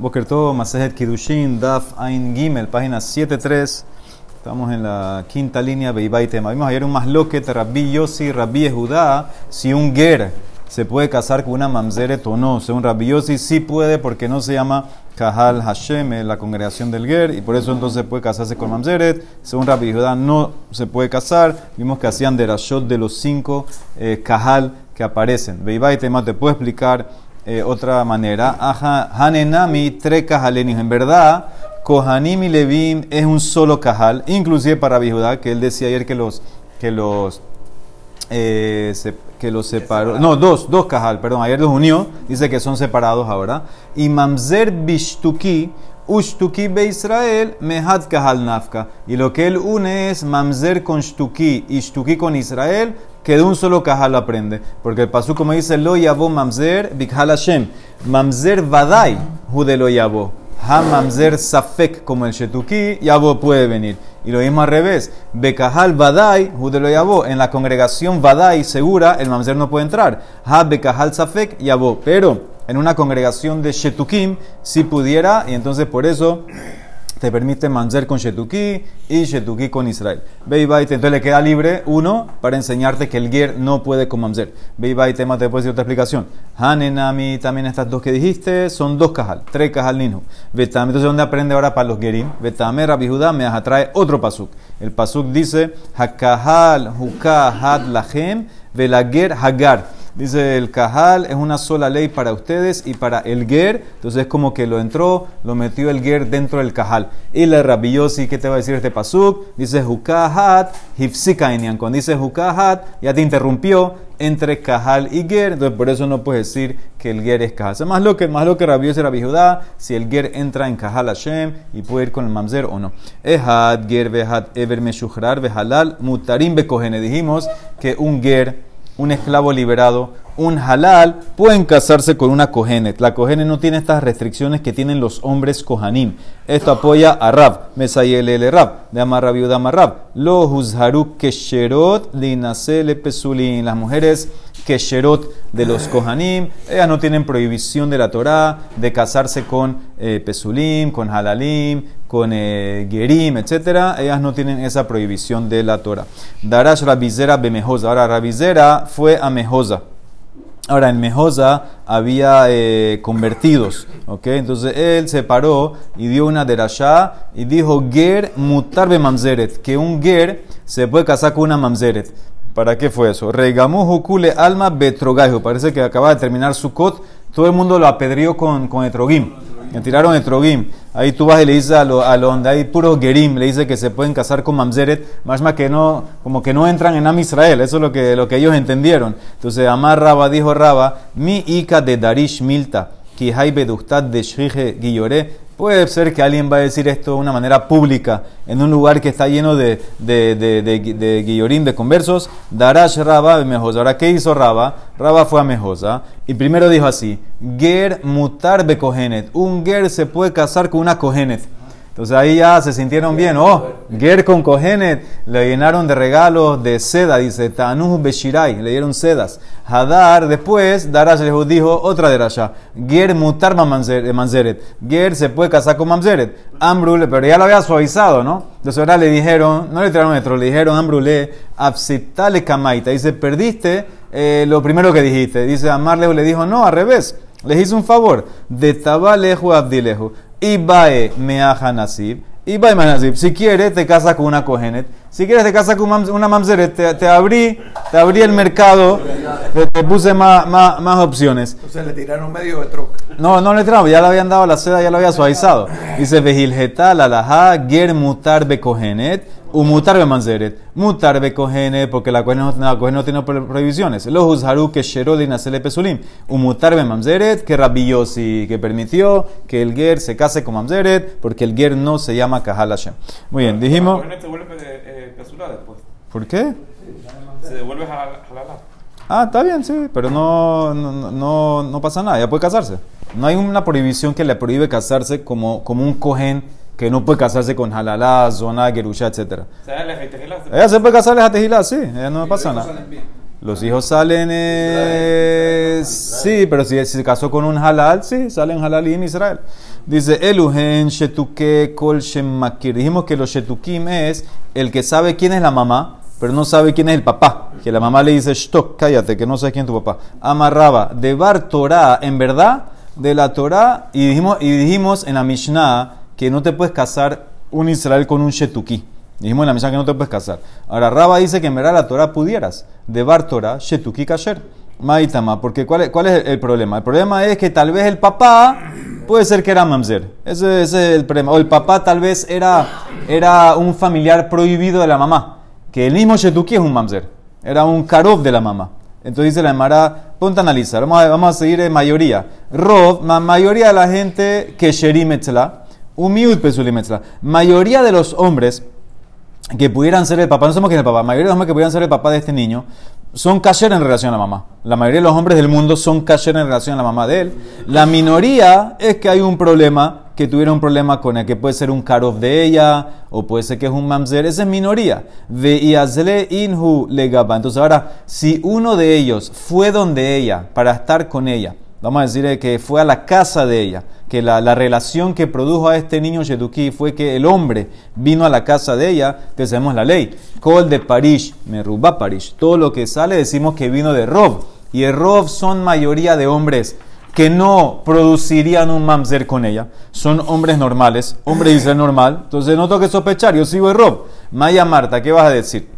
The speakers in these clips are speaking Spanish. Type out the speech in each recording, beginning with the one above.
Boker todo, Masejet Kidushin, Daf Ain Gimel, página 73. Estamos en la quinta línea, Beibay Tema. Vimos ayer un masloquet, Rabbi Yossi, Rabbi Judá, si un ger se puede casar con una mamzeret o no. Según Rabbi Yossi, sí puede porque no se llama Kahal Hashem, la congregación del ger, y por eso entonces puede casarse con mamzeret. Según Rabbi Judá, no se puede casar. Vimos que hacían de Rashot de los cinco eh, Kahal que aparecen. Beibay Tema te puedo explicar eh, otra manera. Hanenami, tres cajalenis. En verdad, Kohanim y Levim es un solo cajal, inclusive para Bijudá, que él decía ayer que los, que los, eh, que los separó. No, dos, dos cajal, perdón, ayer los unió, dice que son separados ahora. Y Mamzer Bishtuki, Ushtuki be Israel, Kahal Nafka. Y lo que él une es Mamzer con Shtuki y Shtuki con Israel, que de un solo cajal aprende. Porque el pasú como dice, lo yabo mamzer bikhal Hashem. Mamzer vadai, jude lo yabo. Ha mamzer safek, como el shetuki, yabo puede venir. Y lo mismo al revés. Bekahal vadai, jude lo yabo. En la congregación vadai segura, el mamzer no puede entrar. Ha bekahal safek, yabo. Pero en una congregación de shetukim, si pudiera, y entonces por eso te permite manzer con Shetuki y Shetuki con Israel. Beibaite, entonces le queda libre uno para enseñarte que el Ger no puede con Mamzer. Beibaite, más te puedo decir otra explicación. Hanenami, también estas dos que dijiste, son dos cajal, tres cajal ninu. Betame, entonces ¿dónde aprende ahora para los Gerim? Betame, Rabbi Judá, me atrae otro pasuk. El pasuk dice, Hakahal, Hukahad, Lahem, Velager, Hagar. Dice el Cajal es una sola ley para ustedes y para el Ger. Entonces es como que lo entró, lo metió el Ger dentro del Cajal. Y la Rabiosi, ¿qué te va a decir este pasuk? Dice Hukahat, Hifsikainian. Cuando dice Hukahat, ya te interrumpió entre Cajal y Ger. Entonces por eso no puedes decir que el Ger es Cajal. más lo que, más lo que Rabiosi era Judá, si el Ger entra en Cajal Hashem y puede ir con el Mamzer o no. Ehad, Ger, Behat, Ever, Meshuhrar, Behalal, Mutarim, Bekojene. Dijimos que un Ger un esclavo liberado, un halal, pueden casarse con una cohenet. La cohenet no tiene estas restricciones que tienen los hombres kohanim. Esto apoya a Rab, Mesayel Rab, de Amarrab y Rab. Lo huzharu kesherot linasele pesulin. Las mujeres kesherot de los kohanim, ellas no tienen prohibición de la Torah de casarse con eh, pesulim, con halalim, con eh, gerim, etc. Ellas no tienen esa prohibición de la Torah. Darash Rabizera Bemejosa. Ahora, Rabizera fue a Mejosa. Ahora, en Mejosa había eh, convertidos, ¿ok? Entonces él se paró y dio una derashá y dijo, Ger mutar mamzeret, que un Ger se puede casar con una mamzeret. ¿Para qué fue eso? Regamu hukule alma betrogaihu. Parece que acaba de terminar su cot. Todo el mundo lo apedrió con, con etrogim. Me tiraron etrogim. Ahí tú vas y le dices a lo, a lo donde hay puro gerim, le dice que se pueden casar con mamzeret, más más que no, como que no entran en Am Israel. Eso es lo que, lo que ellos entendieron. Entonces, Amar Raba dijo Raba, mi ika de Darish Milta, ki hay de Shrije Guilloré. Puede ser que alguien va a decir esto de una manera pública, en un lugar que está lleno de, de, de, de, guillorín, de conversos. Darash Raba Mejosa. Ahora, ¿qué hizo Raba? Raba fue a Mejosa y primero dijo así: Ger mutar bekohenet. Un ger se puede casar con una kohenet. Entonces ahí ya se sintieron bien. Oh, Ger con Kohenet le llenaron de regalos de seda, dice Tanuh Beshirai, le dieron sedas. Hadar, después, Darash les dijo otra de Rasha. Ger mutar manzeret. Ger se puede casar con Mamzeret. Ambrule, pero ya lo había suavizado, ¿no? Entonces ahora le dijeron, no le tiraron metro, le dijeron Ambrule, absitale kamaita. Dice, perdiste eh, lo primero que dijiste. Dice, Amarlehu le dijo, no, al revés. Les hizo un favor. De tabalejo abdilejo. Ibae meaja nasib. Ibae nasib. Si quieres, te casas con una cogenet. Si quieres, te casas con una mamzeret. Te, abrí, te abrí el mercado. Te, puse más, más, más, opciones. Entonces le tiraron medio de troca. No, no le tiraron. Ya le habían dado la seda, ya lo había suavizado. Dice, vejilgetal alaha ger mutar becogenet. U mutar be manzeret. Mutar be porque la cohen no, no tiene prohibiciones. Los uzharu que sherolin asele pesulim. U mutar be mamzeret, que rabillosi, que permitió que el ger se case con mamzeret, porque el ger no se llama kahal Hashem. Muy bien, dijimos. Después. ¿Por qué? Se devuelve halala. Ah, está bien, sí, pero no, no, no, no pasa nada, ya puede casarse. No hay una prohibición que le prohíbe casarse como, como un cohen que no puede casarse con halalá, zona, gerusha, etc. Ella se puede casar a tejilá, sí, ella no pasa nada. Los hijos salen. eh, sí, pero si, se casó con un halal, sí, salen halal y en Israel. Dice Eluhen Shetuke Kol Shemakir. Dijimos que los Shetukim es el que sabe quién es la mamá, pero no sabe quién es el papá. Que la mamá le dice, Shtok, cállate, que no sabes quién es tu papá. Amarraba, de Bar Torah, en verdad, de la Torah, y dijimos, y dijimos en la Mishnah que no te puedes casar un Israel con un Shetuki. Dijimos en la Mishnah que no te puedes casar. Ahora Raba dice que en verdad la Torah pudieras. De Bar Torah, Shetuki Kasher. Maitama, porque ¿cuál es, ¿cuál es el problema? El problema es que tal vez el papá puede ser que era mamzer. Ese, ese es el problema. O el papá tal vez era, era un familiar prohibido de la mamá. Que el mismo Shetuki es un mamzer. Era un karov de la mamá. Entonces dice la Emara, ponte a analizar. Vamos a, vamos a seguir en mayoría. Rov, la mayoría de la gente que sherim etzla, umiut pesulim etzla. Mayoría de los hombres que pudieran ser el papá, no sabemos quién el papá, la mayoría de los hombres que pudieran ser el papá de este niño son kasher en relación a la mamá. La mayoría de los hombres del mundo son kasher en relación a la mamá de él. La minoría es que hay un problema, que tuviera un problema con el que puede ser un karov de ella, o puede ser que es un mamzer, esa es minoría. De iazle inhu legaba. Entonces ahora, si uno de ellos fue donde ella para estar con ella, vamos a decir que fue a la casa de ella, que la, la relación que produjo a este niño Shetuki fue que el hombre vino a la casa de ella, sabemos la ley. Kol de Parish, Merubá Parish. Todo lo que sale decimos que vino de Rob. Y el Rob son mayoría de hombres que no producirían un mamzer con ella. Son hombres normales, hombre Israel normal. Entonces no tengo que sospechar, yo sigo el Rob. Maya Marta, ¿qué vas a decir?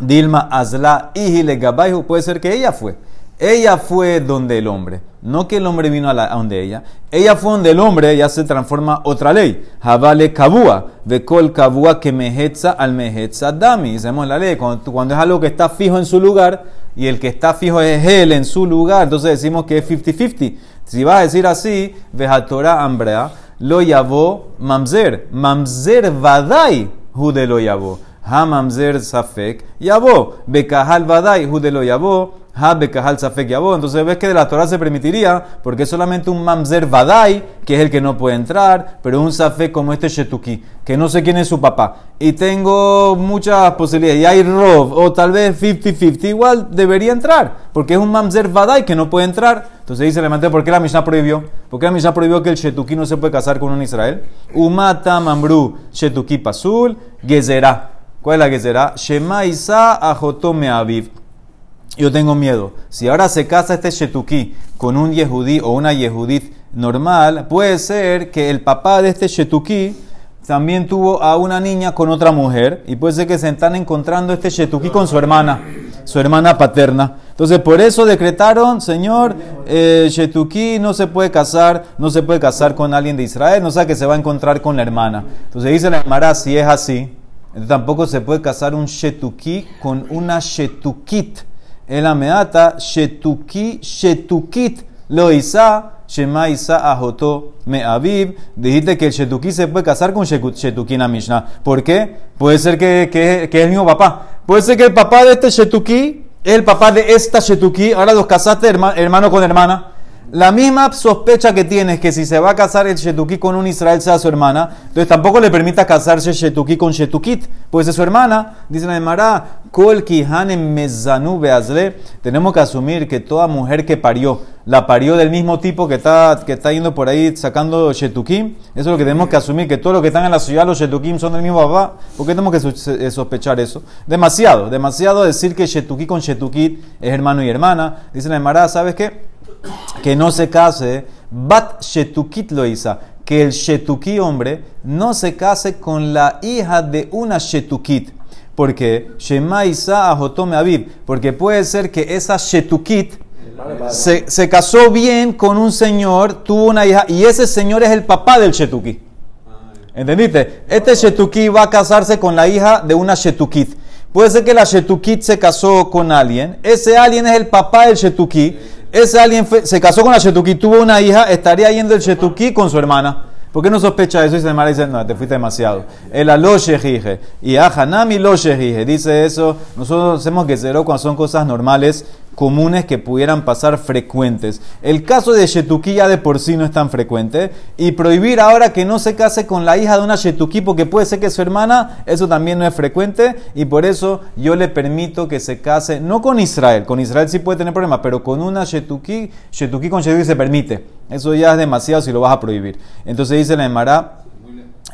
Dilma Azla Ihile Gabaihu, puede ser que ella fue. Ella fue donde el hombre, no que el hombre vino a, la, a donde ella. Ella fue donde el hombre, ya se transforma otra ley. Javale kabua, de kol kabua que mehetza al mehetza dami. La ley, cuando, cuando es algo que está fijo en su lugar y el que está fijo es él en su lugar, entonces decimos que es 50-50. Si vas a decir así, vejatora ambrea, lo llamó mamzer. Mamzer vadai, jude lo llamó. Ha mamzer safek, yabó. Bekahal vadai, jude lo llamó. Entonces ves que de la Torah se permitiría, porque es solamente un Mamzer Vadai, que es el que no puede entrar, pero un Safek como este Shetuki, que no sé quién es su papá. Y tengo muchas posibilidades. Y hay Rov, o tal vez 50-50, igual debería entrar, porque es un Mamzer Vadai que no puede entrar. Entonces dice, le ¿por qué la Mishnah prohibió? ¿Por qué la Mishnah prohibió que el Shetuki no se puede casar con un Israel? Umata Mamru Shetuki Pasul Gezerá. ¿Cuál es la Gezerá? Shema Isa Ajotome Aviv yo tengo miedo. Si ahora se casa este Shetuki con un Yehudí o una Yehudit normal, puede ser que el papá de este Shetuki también tuvo a una niña con otra mujer y puede ser que se están encontrando este Shetuki con su hermana, su hermana paterna. Entonces, por eso decretaron, Señor, eh, Shetuki no se puede casar, no se puede casar con alguien de Israel, no sabe que se va a encontrar con la hermana. Entonces dice la Emara, si es así, tampoco se puede casar un Shetuki con una Shetukit. El ameata shetuki shetukit lo isa shema isa ajoto me aviv. Dijiste que el shetuki se puede casar con shetuki en la Mishnah. ¿Por qué? Puede ser que, que, que es el mismo papá. Puede ser que el papá de este shetuki el papá de esta shetuki. Ahora los casaste hermano con hermana. La misma sospecha que tienes que si se va a casar el Shetuki con un Israel sea su hermana, entonces tampoco le permita casarse Shetuki con Shetukit, pues es su hermana. Dice la Emara, Kol Mezanu Beazle. Tenemos que asumir que toda mujer que parió, la parió del mismo tipo que está, que está yendo por ahí sacando Shetukim. Eso es lo que tenemos que asumir, que todos los que están en la ciudad, los Shetukim, son del mismo papá. ¿Por qué tenemos que sospechar eso? Demasiado, demasiado decir que Shetuki con Shetukit es hermano y hermana. Dice la Emara, ¿sabes qué? Que no se case, bat shetukit lo isa, que el shetuki hombre no se case con la hija de una shetukit. Porque Shema Isa Ajotome Aviv, porque puede ser que esa shetukit se, se, casó bien con un señor, tuvo una hija, y ese señor es el papá del shetuki. ¿Entendiste? Este shetuki va a casarse con la hija de una shetukit. Puede ser que la shetukit se casó con alguien, ese alguien es el papá del shetuki ese alguien se casó con la Shetuki, tuvo una hija, estaría yendo el Shetuki con su hermana. ¿Por qué no sospecha eso? Y se me dice, no, te fuiste demasiado. El aloshejije. Y a Hanami loshejije. Dice eso. Nosotros hacemos que cero cuando son cosas normales comunes que pudieran pasar frecuentes. El caso de Shetuki ya de por sí no es tan frecuente. Y prohibir ahora que no se case con la hija de una Shetuki porque puede ser que es su hermana, eso también no es frecuente. Y por eso yo le permito que se case, no con Israel, con Israel sí puede tener problemas, pero con una Shetuki, Shetuki con Shetuki se permite. Eso ya es demasiado si lo vas a prohibir. Entonces dice la Emara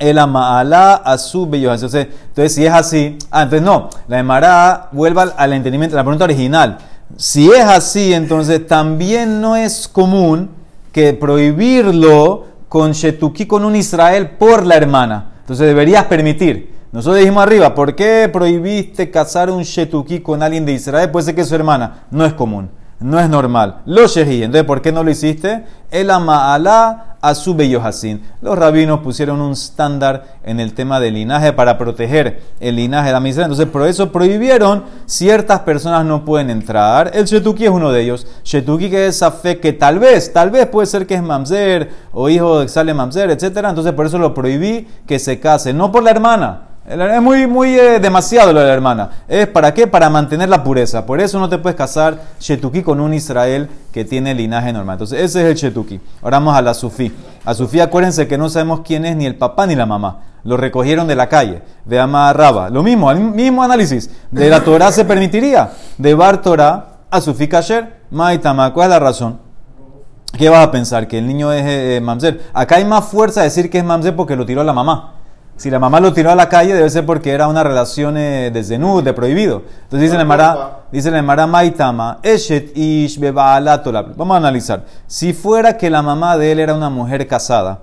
el ama'alá a su Entonces, entonces, si es así, ah, entonces no, la Emara vuelva al entendimiento, la pregunta original. Si es así, entonces también no es común que prohibirlo con Shetuki con un Israel por la hermana. Entonces deberías permitir. Nosotros dijimos arriba, ¿por qué prohibiste casar un Shetuki con alguien de Israel? Puede ser que es su hermana. No es común no es normal. Lo shehi, entonces, ¿por qué no lo hiciste? El ama'alá a su Yohasin. Los rabinos pusieron un estándar en el tema del linaje para proteger el linaje de la miseria. Entonces, por eso prohibieron ciertas personas no pueden entrar. El shetuki es uno de ellos. Shetuki que es esa fe que tal vez, tal vez puede ser que es mamzer o hijo de Sale mamzer, etc. Entonces, por eso lo prohibí que se case. No por la hermana es muy, muy eh, demasiado lo de la hermana. ¿Es para qué? Para mantener la pureza. Por eso no te puedes casar Shetuki con un Israel que tiene linaje normal. Entonces, ese es el Shetuki. Ahora vamos a la Sufí. A Sufí, acuérdense que no sabemos quién es ni el papá ni la mamá. Lo recogieron de la calle, de Amarraba. Lo mismo, el mismo análisis. De la Torah se permitiría. De Bar Torah a Sufí Kasher, Maitama. ¿Cuál es la razón? ¿Qué vas a pensar? Que el niño es eh, mamzer. Acá hay más fuerza a decir que es mamzer porque lo tiró la mamá. Si la mamá lo tiró a la calle, debe ser porque era una relación eh, de zenud, de prohibido. Entonces dice la Mara, dice la Mara Maitama, Eshet ish Vamos a analizar. Si fuera que la mamá de él era una mujer casada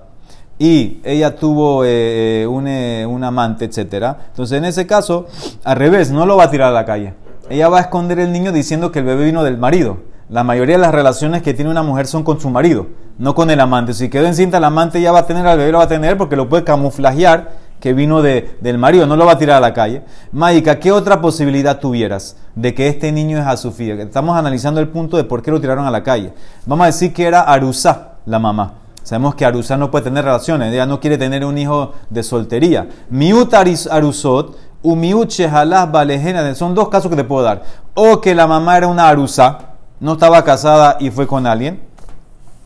y ella tuvo eh, eh, un, amante, etc. Entonces en ese caso, al revés, no lo va a tirar a la calle. Ella va a esconder el niño diciendo que el bebé vino del marido. La mayoría de las relaciones que tiene una mujer son con su marido, no con el amante. Si quedó encinta el amante, ya va a tener al bebé, lo va a tener porque lo puede camuflajear que vino de, del marido, no lo va a tirar a la calle. Maika, ¿qué otra posibilidad tuvieras de que este niño es Azufía? Estamos analizando el punto de por qué lo tiraron a la calle. Vamos a decir que era Arusá, la mamá. Sabemos que Arusá no puede tener relaciones, ella no quiere tener un hijo de soltería. Miut Arusot, Umiut Shehalah Balejena, son dos casos que te puedo dar. O que la mamá era una Arusá, no estaba casada y fue con alguien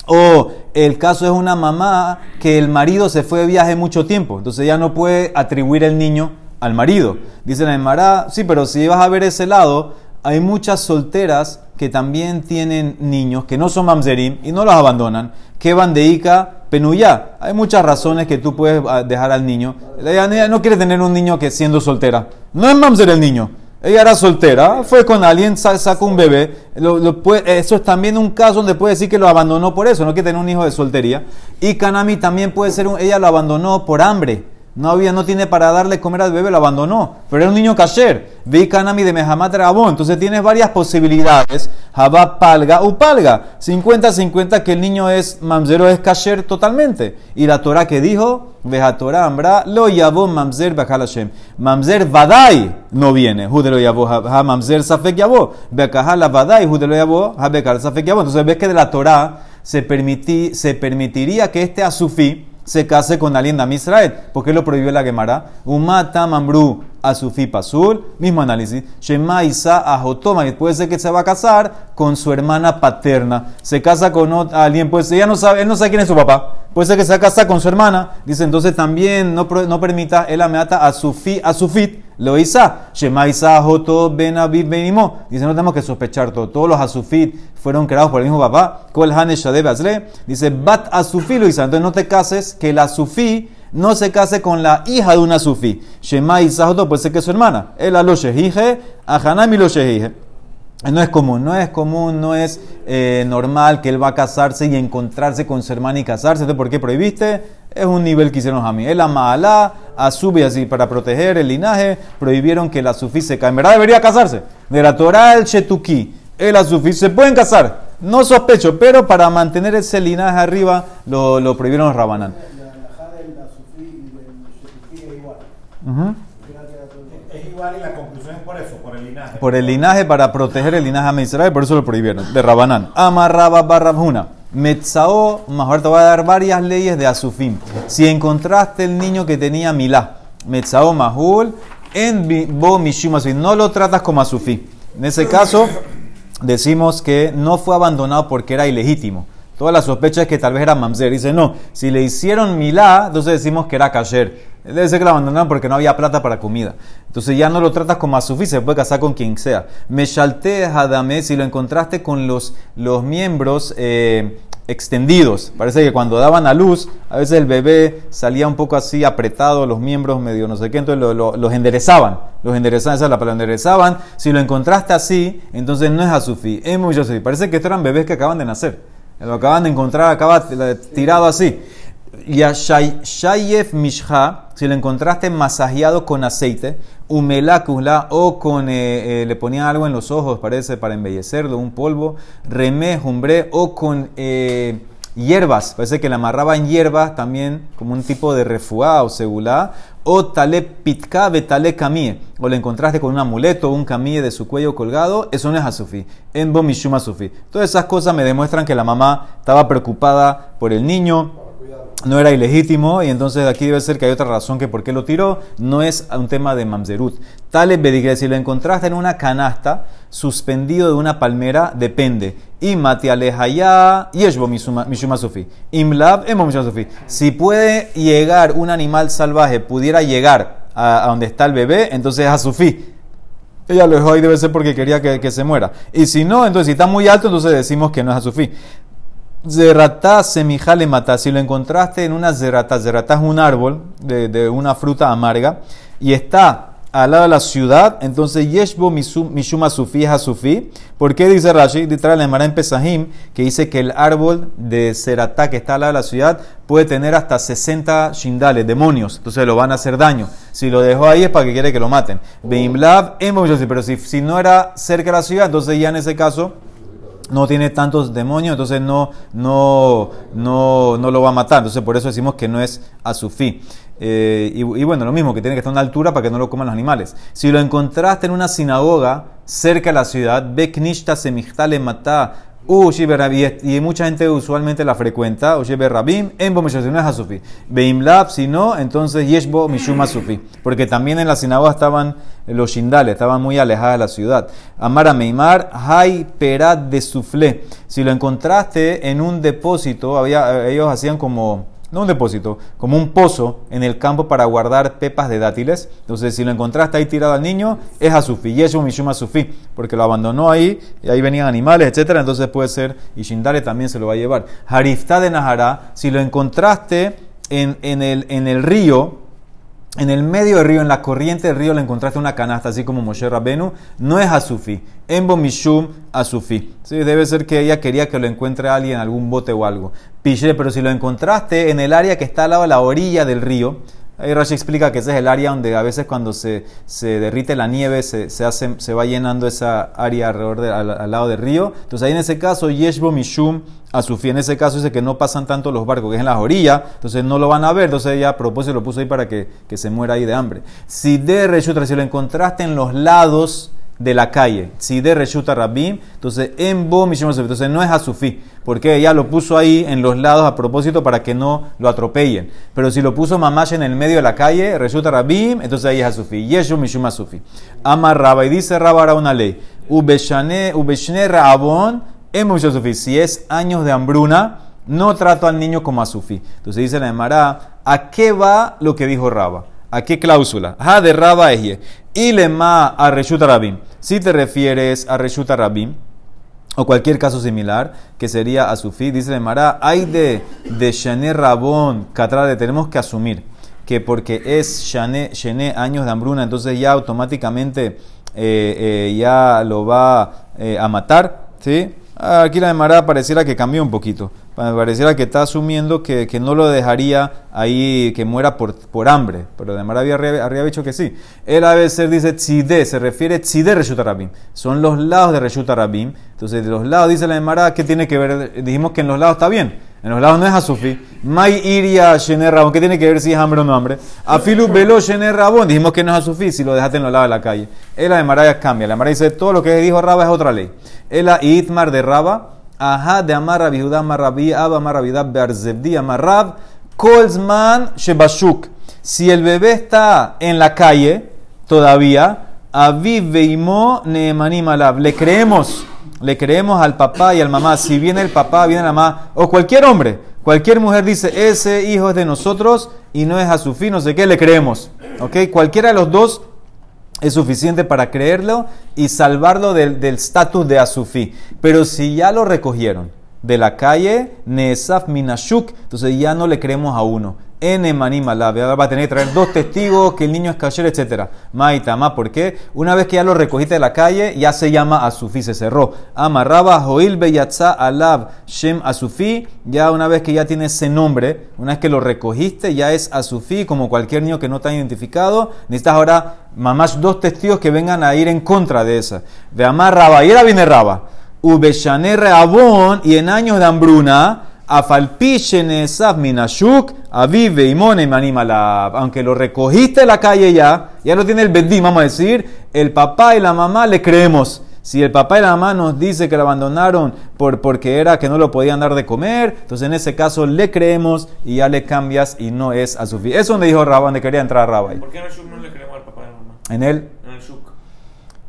o el caso es una mamá que el marido se fue de viaje mucho tiempo, entonces ella no puede atribuir el niño al marido. Dice la Emara, sí, pero si vas a ver ese lado, hay muchas solteras que también tienen niños que no son mamzerim y no los abandonan, que van de Ica, Penuyá. Hay muchas razones que tú puedes ah, dejar al niño. Ella no quiere tener un niño que siendo soltera. No es mamzer el niño. Ella era soltera, fue con alguien, sacó un bebé. eso es también un caso donde puede decir que lo abandonó por eso, no quiere tener un hijo de soltería. Y Kanami también puede ser, un, ella lo abandonó por hambre. No había, no tiene para darle comer al bebé, lo abandonó. Pero era un niño kasher. Vi Kanami de Mehamat Rabón. Entonces tienes varias posibilidades. Jabá palga o palga. 50-50 que el niño es mamzero, es kasher totalmente. Y la Torah que dijo, Veja Torah ambra, lo yavó mamzer Hashem. Mamzer vadai no viene. Jude lo ha mamzer safek yavó. la vadai, jude lo yavó, safek yavó. Entonces ves que de la Torah se, permití, se permitiría que este asufí se case con alguien de Israel. ¿Por qué lo prohibió la Gemara? Umata Mambrú Asufi Pasul, mismo análisis. Shema Isa Ajotoma, puede ser que se va a casar con su hermana paterna. Se casa con alguien, pues ella no sabe, él no sabe quién es su papá. Puede ser que se casa con su hermana. Dice entonces también no, no permita el ameata a Asufit lo Isa. Shema Isa Joto Ben Abid Benimo. Dice no tenemos que sospechar todo. Todos los Asufit fueron creados por el mismo papá. Dice Bat Asufi lo Isa. Entonces no te cases que el Asufi no se case con la hija de una sufí. Shema Isahoto puede ser que es su hermana. El a lo shehije, a Hanami lo shehije. No es común, no es común, no es eh, normal que él va a casarse y encontrarse con su hermana y casarse. Entonces, ¿por qué prohibiste? Es un nivel que hicieron a mí. El a Asubi, así, para proteger el linaje, prohibieron que la sufí se. En verdad debería casarse. De la Torah, el Shetuki, el Asufí, se pueden casar. No sospecho, pero para mantener ese linaje arriba, lo, lo prohibieron los Rabanán. Es y la conclusión es por eso, por el linaje. Por el linaje, para proteger el linaje de Israel, por eso lo prohibieron. De Rabanán. Amarraba barrabjuna. Metzao, mejor te voy a dar varias leyes de Asufim. Si encontraste el niño que tenía Milá, Metzao Mahul, en Bo Mishum no lo tratas como Asufí. En ese caso, decimos que no fue abandonado porque era ilegítimo. Toda la sospecha es que tal vez era mamzer. Dice, no, si le hicieron milá, entonces decimos que era kasher. Debe ser que lo abandonaron porque no había plata para comida. Entonces ya no lo tratas como asufí, se puede casar con quien sea. Meshalte hadame, si lo encontraste con los, los miembros eh, extendidos. Parece que cuando daban a luz, a veces el bebé salía un poco así apretado, los miembros medio no sé qué, entonces lo- lo- los enderezaban. Los enderezaban, esa es la palabra, enderezaban. Si lo encontraste así, entonces no es asufí, es muy asufí. Parece que estos eran bebés que acaban de nacer. Lo acaban de encontrar, acaba tirado así. Y a shay- Shayef Mishha, si lo encontraste masajeado con aceite, Umelakula, o con, eh, eh, le ponían algo en los ojos, parece, para embellecerlo, un polvo, Remé, Jumbre, o con eh, hierbas, parece que le amarraban hierbas también, como un tipo de refuá o segulá, o tale pitka betale kamie, o le encontraste con un amuleto o un kamie de su cuello colgado, eso no es asufi, en bomishuma sufi. Todas esas cosas me demuestran que la mamá estaba preocupada por el niño, no era ilegítimo y entonces aquí debe ser que hay otra razón que por qué lo tiró, no es un tema de mamzerut. Tale bedigre, si lo encontraste en una canasta suspendido de una palmera, depende. Y mati alejaya yeshbo mishuma mishuma sufi. Imlab emo mishuma sufi. Si puede llegar un animal salvaje, pudiera llegar a, a donde está el bebé, entonces es a sufi. Ella lo dejó ahí, debe ser porque quería que, que se muera. Y si no, entonces si está muy alto, entonces decimos que no es a sufi. Zeratá semijale mata. Si lo encontraste en una zeratá, zeratá es un árbol de, de una fruta amarga y está al lado de la ciudad, entonces yeshbo mishuma sufi es sufi. ¿Por qué dice Rashi? Trae la Emara en Pesahim que dice que el árbol de zeratá que está al lado de la ciudad puede tener hasta 60 shindales, demonios. Entonces lo van a hacer daño. Si lo dejó ahí es para que quiere que lo maten. Beimlav, pero si, si no era cerca de la ciudad, entonces ya en ese caso no tiene tantos demonios, entonces no, no, no, no lo va a matar. Entonces por eso decimos que no es a su fin. Eh, y, y bueno, lo mismo, que tiene que estar a una altura para que no lo coman los animales. Si lo encontraste en una sinagoga cerca de la ciudad, Beknishta semichtale matá, Ushibe Rabbi, y mucha gente usualmente la frecuenta, Ushibe Rabim, en Bo Mishum, no es Hasufi. Beimlab, si no, entonces Yeshbo Mishum Hasufi. Porque también en la sinagoga estaban los shindales, estaban muy alejadas de la ciudad. Amara Meimar, Hay Perat de Suflé. Si lo encontraste en un depósito, había, ellos hacían como no un depósito, como un pozo en el campo para guardar pepas de dátiles. Entonces, si lo encontraste ahí tirado al niño, es Asufi, Yeshu Mishum Asufi, porque lo abandonó ahí, y ahí venían animales, etcétera. Entonces puede ser, y Shindare también se lo va a llevar. Harifta de Nahara, si lo encontraste en, en, el, en el río, en el medio del río, en la corriente del río, le encontraste una canasta, así como Moshe Rabenu, no es Asufi, Embo Mishum Asufi. Sí, debe ser que ella quería que lo encuentre alguien en algún bote o algo. Piche, pero si lo encontraste en el área que está al lado de la orilla del río, ahí Rashi explica que ese es el área donde a veces cuando se, se derrite la nieve se, se, hace, se va llenando esa área alrededor de, al, al, lado del río. Entonces ahí en ese caso, Yeshbo Mishum Asufi, en ese caso dice que no pasan tanto los barcos, que es en las orillas, entonces no lo van a ver, entonces ella a propósito lo puso ahí para que, que se muera ahí de hambre. Si de Reshutra, si lo encontraste en los lados de la calle, si de Reshuta Rabim, entonces en Bo entonces no es Asufi, porque ella lo puso ahí en los lados a propósito para que no lo atropellen. Pero si lo puso Mamash en el medio de la calle, Reshuta Rabim, entonces ahí es Asufi, Yeshu Mishum Asufi. Ama Raba, y dice Raba ahora una ley, Ubeshne Rabon, si es años de hambruna, no trato al niño como a Sufi. Entonces dice la Emara, ¿a qué va lo que dijo Raba? ¿A qué cláusula? Ha de Raba Ejie. Y lema a Reshuta Rabim. Si te refieres a Reshuta Rabim, o cualquier caso similar, que sería a Sufi, dice la Emara, hay de, de Shane Rabón, Catrade, tenemos que asumir que porque es Shane, Shane años de hambruna, entonces ya automáticamente eh, eh, ya lo va eh, a matar, ¿sí? Aquí la Emara pareciera que cambió un poquito. Pareciera que está asumiendo que, que, no lo dejaría ahí que muera por, por hambre. Pero Emara había, había dicho que sí. Él a veces dice tzide, se refiere tzide Reshuta Rabim. Son los lados de Reshuta Rabim. Entonces, de los lados dice la Emara, ¿qué tiene que ver? Dijimos que en los lados está bien. En los lados no es Asufi. Mai iria shener. ¿Qué tiene que ver si es hambre o no hambre? Afilu velo shener rabón. Dijimos que no es Asufi si lo dejaste en los lados de la calle. El la de Maraya cambia. La Emara dice todo lo que dijo Raba es otra ley. El itmar de Raba. Ajá de Amar Rabi Judá Amar Rabi Abba Amar Rabi Berzebdi Amar Rab Kolzman Shebashuk. Si el bebé está en la calle todavía, Aviv Veimo Neemanim Alab. Le creemos le creemos al papá y al mamá. Si viene el papá, viene la mamá, o cualquier hombre, cualquier mujer dice, ese hijo es de nosotros y no es a su fin, no sé qué, le creemos. ¿Ok? Cualquiera de los dos es suficiente para creerlo y salvarlo del estatus de Asufi. Pero si ya lo recogieron de la calle, Nesaf Minashuk, entonces ya no le creemos a uno. N manima va a tener que traer dos testigos, que el niño es cayer, etc. Maitama, ¿por qué? Una vez que ya lo recogiste de la calle, ya se llama Asufi, se cerró. Amarraba Joil Beyatza Alab Shem Asufi, ya una vez que ya tiene ese nombre, una vez que lo recogiste, ya es Asufi, como cualquier niño que no está identificado. Necesitas ahora mamás dos testigos que vengan a ir en contra de esa. De Amar Raba, y era Raba. Ubeshane Reabón, y en años de hambruna, Afalpichenesaf minashuk, avive y mone Aunque lo recogiste de la calle ya, ya lo tiene el bedí, vamos a decir, el papá y la mamá le creemos. Si el papá y la mamá nos dice que lo abandonaron por, porque era que no lo podían dar de comer, entonces en ese caso le creemos y ya le cambias y no es a su. Eso es donde dijo Rabba, donde quería entrar Rabba. ¿Por qué no le creemos al papá y a la mamá? En él.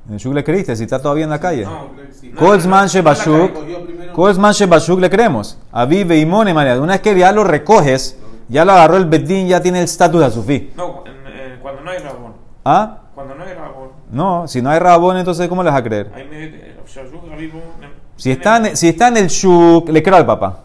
En el Shuk. Le creíste, si está todavía en la calle. Kolzman Shebashuk. Kolzman Shebashuk le creemos. A Vive y Mone María. Una vez que ya lo recoges, ya lo agarró el Bedín, ya tiene el estatus de Azufí. No, eh, cuando no hay Rabón. ¿Ah? Cuando no hay Rabón. No, si no hay Rabón, entonces ¿cómo le vas a creer? Eh, Si está, en, si está en el Shuk, le creo al papá.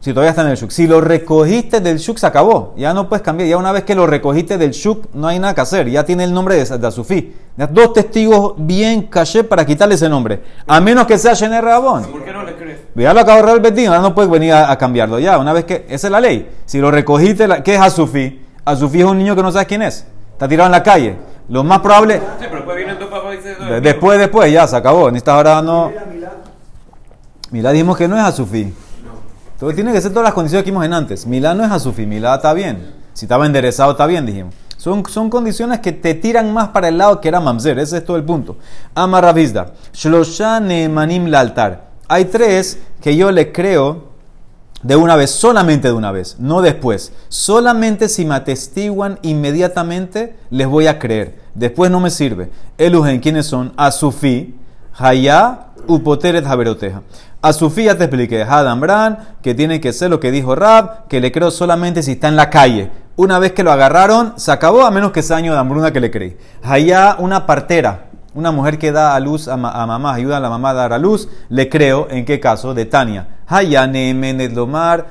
Si todavía está en el Shuk. Si lo recogiste del Shuk, se acabó. Ya no puedes cambiar. Ya una vez que lo recogiste del Shuk, no hay nada que hacer. Ya tiene el nombre de, de Azufí. Ya Dos testigos bien caché para quitarle ese nombre. A menos que sea Shener Rabón. ¿Por qué no le crees? Ya lo agarrar el Betín, ahora no puedes venir a, a cambiarlo. Ya, una vez que. Esa es la ley. Si lo recogiste, la- ¿qué es Azufí? Azufí es un niño que no sabes quién es. Está tirado en la calle. Lo más probable. Sí, pero después vienen dos papás y dicen. no, de- es después, después, ya se acabó. Necesitas ahora no. Mira, dijimos que no es Azufí. Entonces tiene que ser todas las condiciones que vimos en antes. Milá no es Azufí, Milá está bien. Si estaba enderezado, está bien, dijimos. Son, son condiciones que te tiran más para el lado que era Mamzer. Ese es todo el punto. Amarravizda. Shlosha Neemanim la altar. Hay tres que yo le creo de una vez, solamente de una vez, no después. Solamente si me atestiguan inmediatamente, les voy a creer. Después no me sirve. Elugen, ¿quiénes son? Asufi, Hayá, Upoteret, Jaberoteja. Asufi ya te expliqué, Hadambran, que tiene que ser lo que dijo Rab, que le creo solamente si está en la calle. Una vez que lo agarraron, se acabó, a menos que sea año de hambruna que le creí. Hayá, una partera, una mujer que da a luz a, ma- a mamá, ayuda a la mamá a dar a luz, le creo, ¿en qué caso? De Tania. Lomar,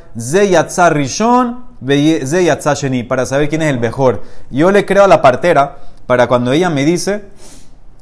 Rishon, Sheni, para saber quién es el mejor. Yo le creo a la partera, para cuando ella me dice,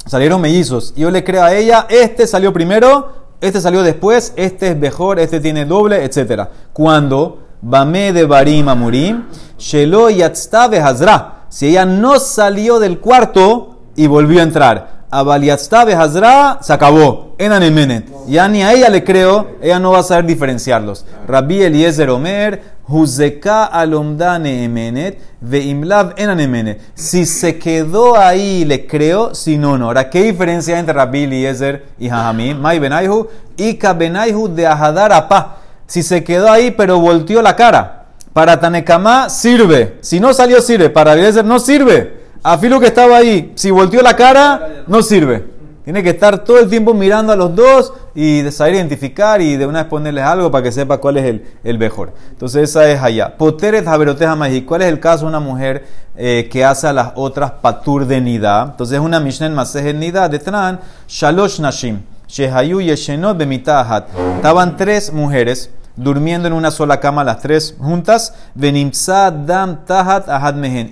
salieron mellizos, yo le creo a ella, este salió primero, este salió después, este es mejor, este tiene doble, etc. Cuando Bame de Barim Amurim, Shelo Yatzta Hazra, si ella no salió del cuarto y volvió a entrar, Abaliatzta Hazra, se acabó, en Anemenet. Ya ni a ella le creo, ella no va a saber diferenciarlos. Rabbi Eliezer Omer, Huzeka alomdane emenet, veimlav en anemenet. Si se quedó ahí, le creo, si no, no. Ahora, ¿qué diferencia hay entre Rabbi Eliezer y Jajamín? Mai benaihu, Ika benaihu de ahadar apa. Si se quedó ahí, pero volteó la cara. Para Tanekamá sirve. Si no salió, sirve. Para Eliezer no sirve. A Filo que estaba ahí, si volteó la cara, no sirve. Tiene que estar todo el tiempo mirando a los dos y de saber identificar y de una vez ponerles algo para que sepa cuál es el, el mejor. Entonces esa es allá. Poteret Jaberoteja Maji. ¿Cuál es el caso de una mujer eh, que hace a las otras patur de nida? Entonces es una Mishnah en Masejet nida de Tran, Shalosh Nashim, Shehayu Yeshenot Bemitahat. Estaban tres mujeres durmiendo en una sola cama las tres juntas, Dam Tahat.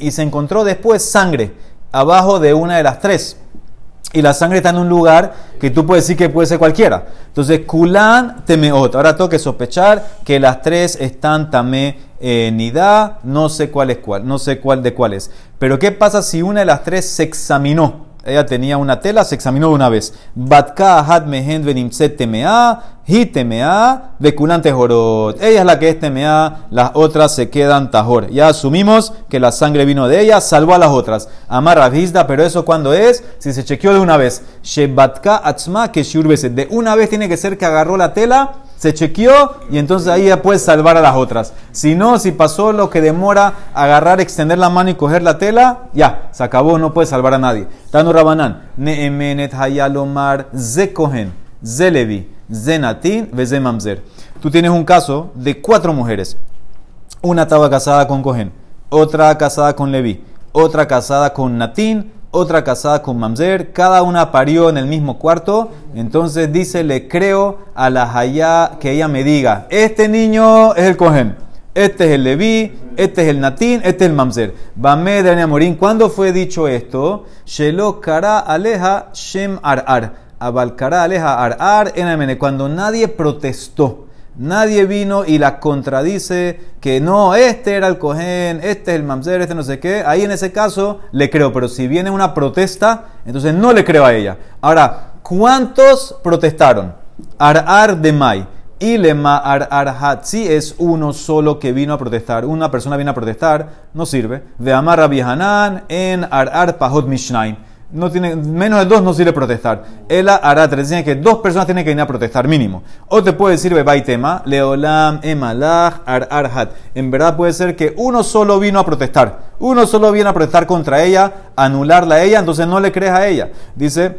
Y se encontró después sangre abajo de una de las tres y la sangre está en un lugar que tú puedes decir que puede ser cualquiera. Entonces, Kulan temeot. Ahora tengo que sospechar que las tres están tamé eh, nidá, no sé cuál es cuál, no sé cuál de cuál es. Pero ¿qué pasa si una de las tres se examinó? Ella tenía una tela, se examinó una vez. Batka had mehen venimset temea, hi temea, vekulan tejorot. Ella es la que es temea, las otras se quedan tajor. Ya asumimos que la sangre vino de ella, salvó a las otras. Amarra vizda, pero eso cuando es, si se chequeó de una vez. Shebatka atzma que. De una vez tiene que ser que agarró la tela, se chequeó y entonces ahí ya puede salvar a las otras. Si no, si pasó lo que demora agarrar, extender la mano y coger la tela, ya, se acabó, no puede salvar a nadie. Tano Rabanán, Neemenet Hayalomar Zekohen, Zelevi, Zenatin, Veze Mamzer. Tú tienes un caso de cuatro mujeres. Una estaba casada con Cohen, otra casada con Levi, otra casada con Natín, otra casada con Mamzer. Cada una parió en el mismo cuarto. Entonces dice, le creo a la Hayá que ella me diga, este niño es el Cohen, este es el Levi, este es el Natín, este es el Mamzer. Bame de Morín. ¿Cuándo fue dicho esto? Shelo kara aleja shem ar Abal kara aleja ar en Cuando nadie protestó. Nadie vino y la contradice que no, este era el Cohen, este es el Mamzer, este no sé qué. Ahí en ese caso le creo, pero si viene una protesta, entonces no le creo a ella. Ahora, ¿cuántos protestaron? Ar-ar de Mai. Y lema ar si es uno solo que vino a protestar. Una persona viene a protestar, no sirve. De amar a en ar-ar pahot mishnaim no tiene, menos de dos no sirve protestar. Ela hará tres. Dice que dos personas tienen que venir a protestar, mínimo. O te puede decir tema leolam, emalach, ar arhat. En verdad puede ser que uno solo vino a protestar. Uno solo vino a protestar contra ella, anularla a ella, entonces no le crees a ella. Dice,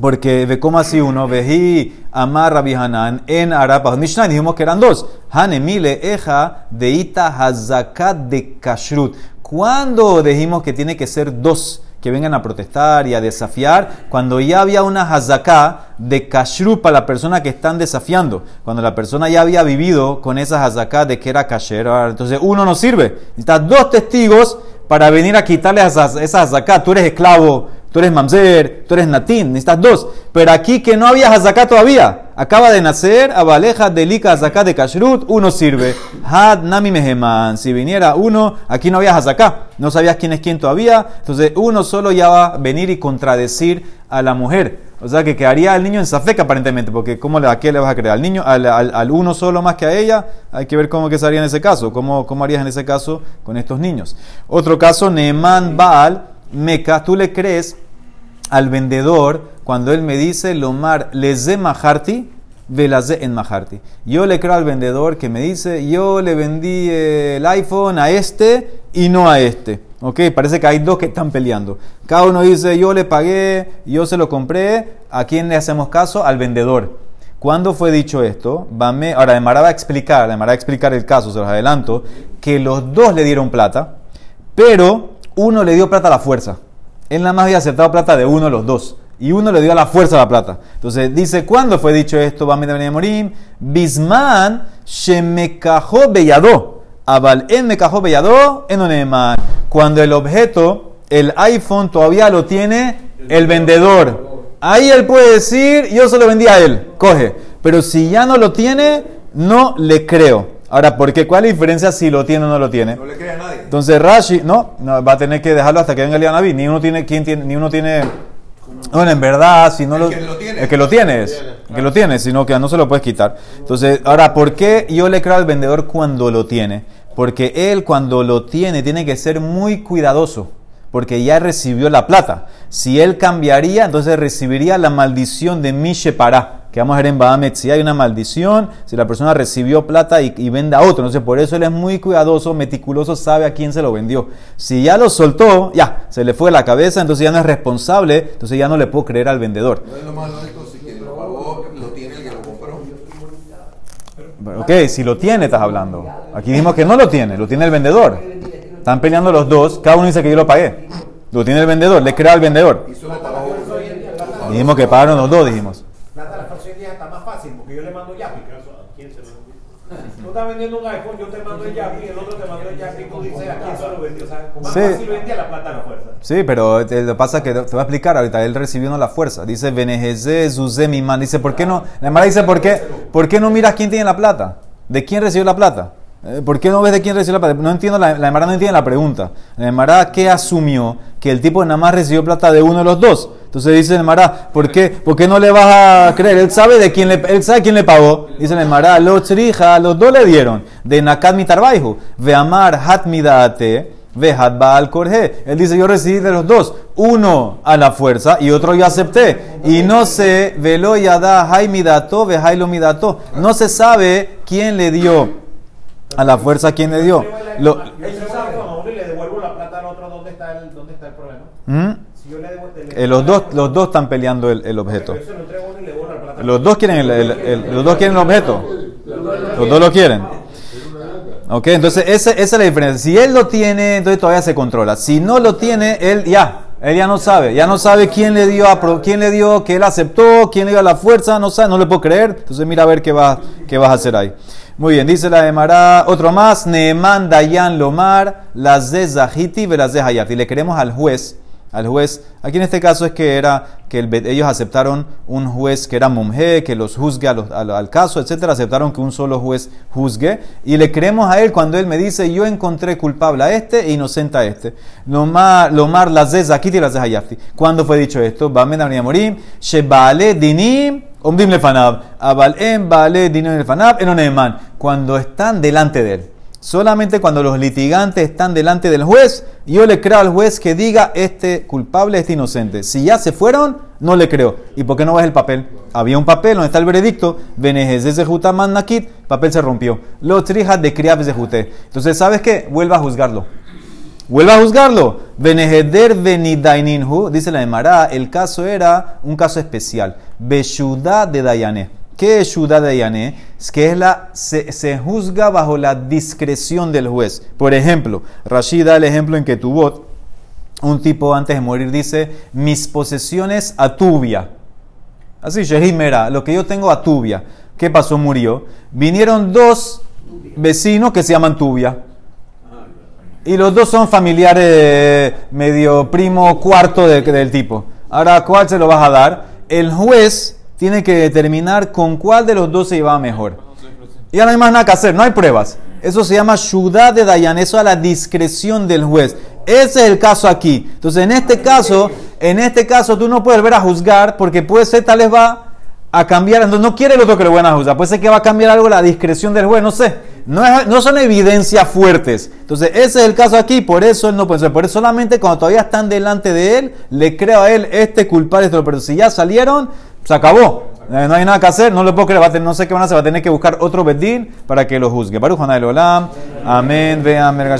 porque ve cómo así uno, veji amar Rabbi Hanan en Arapa Mishnah, dijimos que eran dos. Hanemile eja de ita hazakat de kashrut. ¿Cuándo dijimos que tiene que ser dos? Que vengan a protestar y a desafiar, cuando ya había una hazaká de kashrut para la persona que están desafiando, cuando la persona ya había vivido con esa hazaká de que era kasher, entonces uno no sirve, necesitas dos testigos para venir a quitarle esa, esa hazaká, tú eres esclavo, tú eres mamzer, tú eres natín, necesitas dos, pero aquí que no había hazaká todavía, acaba de nacer, abaleja delika hazaká de kashrut, uno sirve, had nami si viniera uno, aquí no había hazaká, no sabías quién es quién todavía, entonces uno solo ya va a venir y contradecir a la mujer. O sea que quedaría el niño en Safek aparentemente, porque ¿cómo, ¿a qué le vas a creer? ¿Al niño, al, uno solo más que a ella? Hay que ver cómo que se haría en ese caso, cómo, cómo harías en ese caso con estos niños. Otro caso, Neman Baal Meca, tú le crees al vendedor cuando él me dice Lomar leze maharti, velaze en maharti. Yo le creo al vendedor que me dice, yo le vendí el iPhone a este y no a este. Ok, parece que hay dos que están peleando. Cada uno dice, yo le pagué, yo se lo compré. ¿A quién le hacemos caso? Al vendedor. ¿Cuándo fue dicho esto? Ahora, Demara va a explicar, Demara va a explicar el caso, se los adelanto, que los dos le dieron plata, pero uno le dio plata a la fuerza. Él nada más había aceptado plata de uno de los dos. Y uno le dio a la fuerza la plata. Entonces dice, ¿cuándo fue dicho esto? Morim. Bisman shemekajó beyadó. Abal en mekajó beyadó en. Cuando el objeto, el iPhone, todavía lo tiene el vendedor. Ahí él puede decir, yo se lo vendí a él. Coge. Pero si ya no lo tiene, no le creo. Ahora, ¿por qué? ¿Cuál es la diferencia si lo tiene o no lo tiene? No le cree a nadie. Entonces Rashi, no, no va a tener que dejarlo hasta que venga el Naví. Ni uno tiene, ¿quién tiene, ni uno tiene. Bueno, en verdad, si no el lo, que lo tiene. el que lo tiene es, el que lo tiene, sino que no se lo puedes quitar. Entonces, ahora, ¿por qué yo le creo al vendedor cuando lo tiene? Porque él cuando lo tiene tiene que ser muy cuidadoso, porque ya recibió la plata. Si él cambiaría, entonces recibiría la maldición de Mishe Pará que vamos a ver en Bahamet, si hay una maldición, si la persona recibió plata y, vende a otro. Entonces, por eso él es muy cuidadoso, meticuloso, sabe a quién se lo vendió. Si ya lo soltó, ya, se le fue la cabeza, entonces ya no es responsable, entonces ya no le puedo creer al vendedor. No es lo más lógico si quien lo pagó lo tiene el que lo compró. Ok, si lo tiene, estás hablando. Aquí dijimos que no lo tiene, lo tiene el vendedor. Están peleando los dos, cada uno dice que yo lo pagué. Lo tiene el vendedor, le crea al vendedor. Dijimos que pagaron los dos, dijimos. Tú estás vendiendo un iPhone, yo te mando el Yapi, el otro te mando el Yapi tú dices a quién se lo vendió. O sea, más Sí. fácil vendía la plata a la fuerza. Sí, pero te- lo que pasa es que te voy a explicar ahorita. Él recibió no la fuerza. Dice, Benejeze, Zuzé, mi man. Dice, ¿por qué no? La Emara dice, ¿por qué, ¿por qué no miras quién tiene la plata? ¿De quién recibió la plata? Eh, ¿Por qué no ves de quién recibió la plata? No entiendo, la, la Emara no entiende la pregunta. La Emara, ¿qué asumió? Que el tipo nada más recibió plata de uno de los dos. Entonces dice el Emara, ¿por qué, ¿por qué no le vas a creer? Él sabe de quién le, él sabe quién le pagó. Dice el Emara, los trija, los dos le dieron. De Nakat Mitarbaihu. Ve amar hat midate. Vejat Baal Korje. Él dice, yo recibí de los dos, uno a la fuerza y otro yo acepté. Y no sé, velo yada hay midato, vejailo midato. No se sabe quién le dio a la fuerza, quién le dio. Lo-. ¿Mm? Eh, los, dos, los dos están peleando el, el objeto. Los dos quieren el, el- el- los dos quieren el objeto. Los dos lo quieren. Ok, entonces esa, esa es la diferencia. Si él lo tiene, entonces todavía se controla. Si no lo tiene, él ya, él ya no sabe. Ya no sabe quién le dio, a quién le dio, que él aceptó, quién le dio la fuerza, no sabe, no le puedo creer. Entonces mira a ver qué, va, qué vas a hacer ahí. Muy bien, dice la de Mará, otro más, Neeman Dayan Lomar, las de Zahiti, las de le queremos al juez, al juez, aquí en este caso es que era que el ellos aceptaron un juez que era mumje, que los juzgue a los- al, al caso, etcétera, aceptaron que un solo juez juzgue y le creemos a él cuando él me dice yo encontré culpable a este e inocente a este. Lomar, lomar las de Zakiti y las de Hayafti. ¿Cuándo fue dicho esto? Bamen Morim, Shebale Dinim, Omdim Lefanab, Abalem Bale Dinim Lefanab, Enoneman, cuando están delante de él. Solamente cuando los litigantes están delante del juez, yo le creo al juez que diga este culpable, este inocente. Si ya se fueron, no le creo. ¿Y por qué no ves el papel? Había un papel donde está el veredicto, Benejez de Jutaman Nakit, papel se rompió. Lo trijas de Kriab de Juté. Entonces, ¿sabes qué? Vuelva a juzgarlo. Vuelva a juzgarlo. Beneheder venidaininhu, dice la Emara, el caso era un caso especial. Beshudá de Dayané. ¿Qué es Shudá de Dayané? Es que es la, se, juzga bajo la discreción del juez. Por ejemplo, Rashid da el ejemplo en que Tubot, un tipo antes de morir dice, mis posesiones a tubia. Así, Shehimera, lo que yo tengo a tubia. ¿Qué pasó? Murió. Vinieron dos vecinos que se llaman tubia. Y los dos son familiares eh, medio primo cuarto de- del tipo. Ahora, ¿cuál se lo vas a dar? El juez tiene que determinar con cuál de los dos se llevaba mejor. Y ya no hay más nada que hacer, no hay pruebas. Eso se llama Shudá de Dayan, eso a la discreción del juez. Ese es el caso aquí. Entonces, en este caso, en este caso tú no puedes ver a juzgar porque puede ser tal vez va a cambiar, entonces no quiere el otro que lo vayan a juzgar, puede ser que va a cambiar algo la discreción del juez, no sé. No, no son evidencias fuertes. Entonces, ese es el caso aquí, por eso él no puede ser. Por eso solamente cuando todavía están delante de él, le creo a él este culpable, este, pero si ya salieron, se acabó. Eh, no hay nada que hacer, no lo puedo creer, va a tener- no sé qué van a hacer, va a tener que buscar otro bedín para que lo juzgue. Baruch Olam, amén, vean,